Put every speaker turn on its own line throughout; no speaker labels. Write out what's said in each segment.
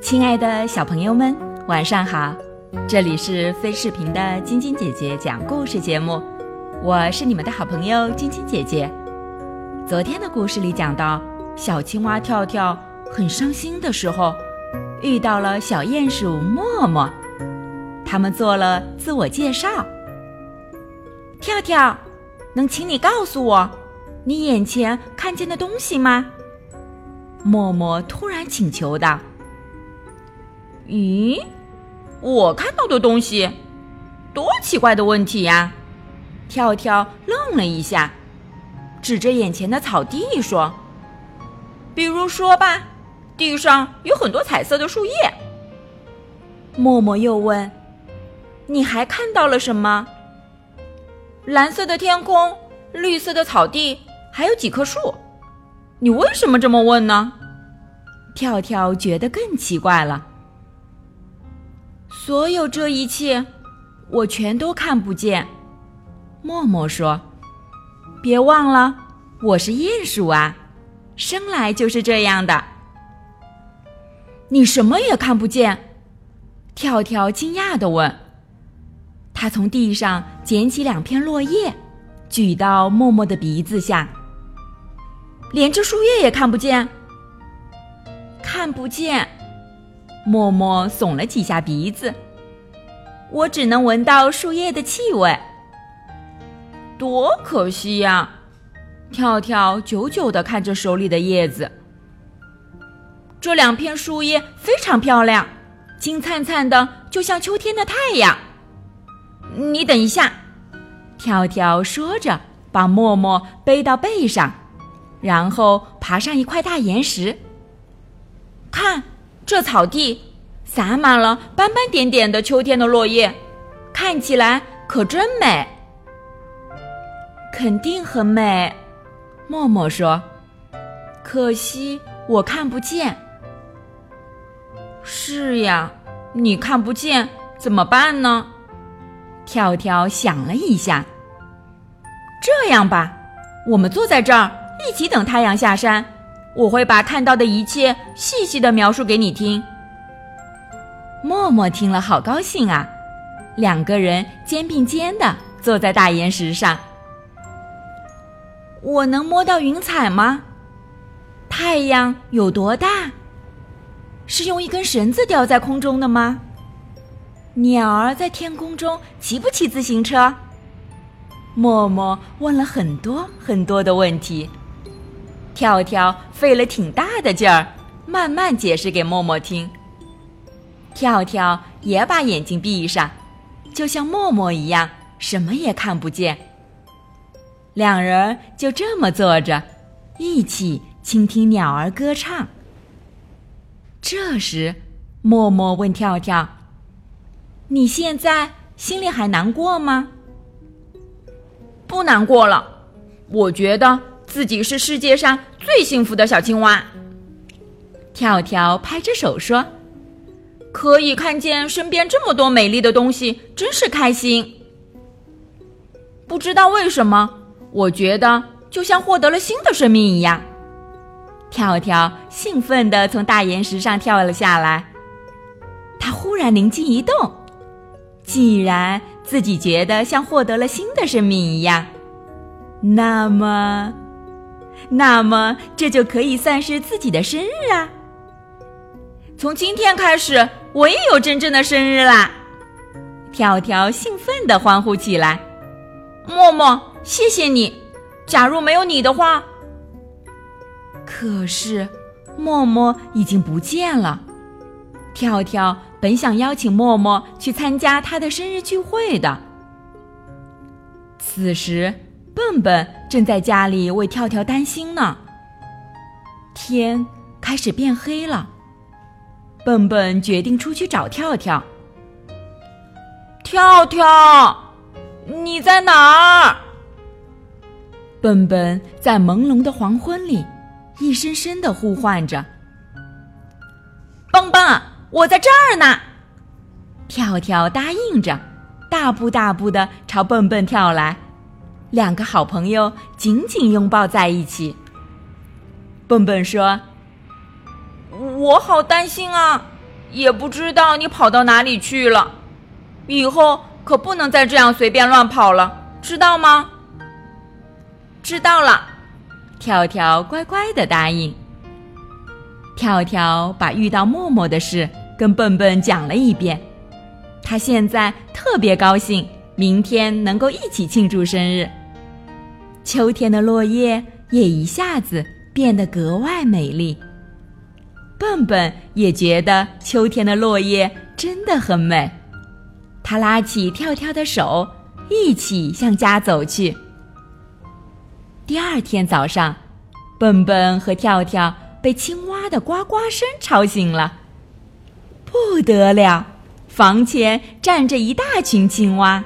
亲爱的小朋友们，晚上好！这里是飞视频的晶晶姐姐讲故事节目，我是你们的好朋友晶晶姐姐。昨天的故事里讲到，小青蛙跳跳很伤心的时候，遇到了小鼹鼠默默，他们做了自我介绍。跳跳，能请你告诉我，你眼前看见的东西吗？默默突然请求道。
咦，我看到的东西，多奇怪的问题呀！
跳跳愣了一下，指着眼前的草地说：“
比如说吧，地上有很多彩色的树叶。”
默默又问：“你还看到了什么？”
蓝色的天空，绿色的草地，还有几棵树。你为什么这么问呢？
跳跳觉得更奇怪了。所有这一切，我全都看不见。默默说：“别忘了，我是鼹鼠啊，生来就是这样的。”你什么也看不见？跳跳惊讶的问。他从地上捡起两片落叶，举到默默的鼻子下。连这树叶也看不见？看不见。默默耸了几下鼻子，我只能闻到树叶的气味，
多可惜呀！跳跳久久的看着手里的叶子，这两片树叶非常漂亮，金灿灿的，就像秋天的太阳。你等一下，
跳跳说着，把默默背到背上，然后爬上一块大岩石，
看。这草地洒满了斑斑点点的秋天的落叶，看起来可真美。
肯定很美，默默说。可惜我看不见。
是呀，你看不见怎么办呢？
跳跳想了一下。
这样吧，我们坐在这儿一起等太阳下山。我会把看到的一切细细的描述给你听。
默默听了，好高兴啊！两个人肩并肩的坐在大岩石上。我能摸到云彩吗？太阳有多大？是用一根绳子吊在空中的吗？鸟儿在天空中骑不骑自行车？默默问了很多很多的问题。跳跳费了挺大的劲儿，慢慢解释给默默听。跳跳也把眼睛闭上，就像默默一样，什么也看不见。两人就这么坐着，一起倾听鸟儿歌唱。这时，默默问跳跳：“你现在心里还难过吗？”“
不难过了，我觉得。”自己是世界上最幸福的小青蛙。
跳跳拍着手说：“
可以看见身边这么多美丽的东西，真是开心。”不知道为什么，我觉得就像获得了新的生命一样。
跳跳兴奋地从大岩石上跳了下来。他忽然灵机一动，既然自己觉得像获得了新的生命一样，那么……那么，这就可以算是自己的生日啊！
从今天开始，我也有真正的生日啦！
跳跳兴奋地欢呼起来。
默默，谢谢你！假如没有你的话……
可是，默默已经不见了。跳跳本想邀请默默去参加他的生日聚会的，此时。笨笨正在家里为跳跳担心呢。天开始变黑了，笨笨决定出去找跳跳。
跳跳，你在哪儿？
笨笨在朦胧的黄昏里，一声声的呼唤着：“
蹦蹦，我在这儿呢。”
跳跳答应着，大步大步的朝笨笨跳来。两个好朋友紧紧拥抱在一起。
笨笨说：“我好担心啊，也不知道你跑到哪里去了。以后可不能再这样随便乱跑了，知道吗？”
知道了，跳跳乖乖的答应。跳跳把遇到默默的事跟笨笨讲了一遍，他现在特别高兴，明天能够一起庆祝生日。秋天的落叶也一下子变得格外美丽。笨笨也觉得秋天的落叶真的很美，他拉起跳跳的手，一起向家走去。第二天早上，笨笨和跳跳被青蛙的呱呱声吵醒了。不得了，房前站着一大群青蛙，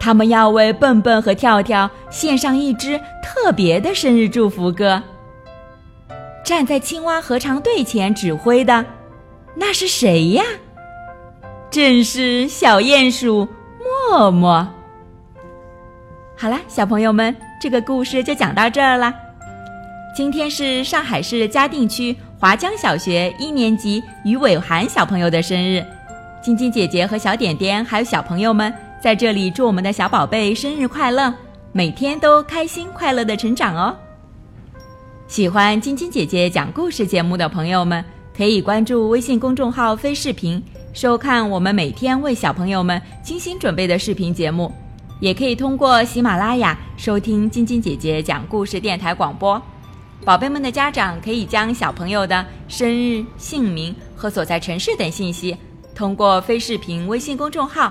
他们要为笨笨和跳跳献上一支特别的生日祝福歌。站在青蛙合唱队前指挥的，那是谁呀？正是小鼹鼠默默。好啦，小朋友们。这个故事就讲到这儿了。今天是上海市嘉定区华江小学一年级于伟涵小朋友的生日，晶晶姐姐和小点点还有小朋友们在这里祝我们的小宝贝生日快乐，每天都开心快乐的成长哦。喜欢晶晶姐姐讲故事节目的朋友们，可以关注微信公众号“飞视频”，收看我们每天为小朋友们精心准备的视频节目。也可以通过喜马拉雅收听晶晶姐姐讲故事电台广播。宝贝们的家长可以将小朋友的生日、姓名和所在城市等信息，通过飞视频微信公众号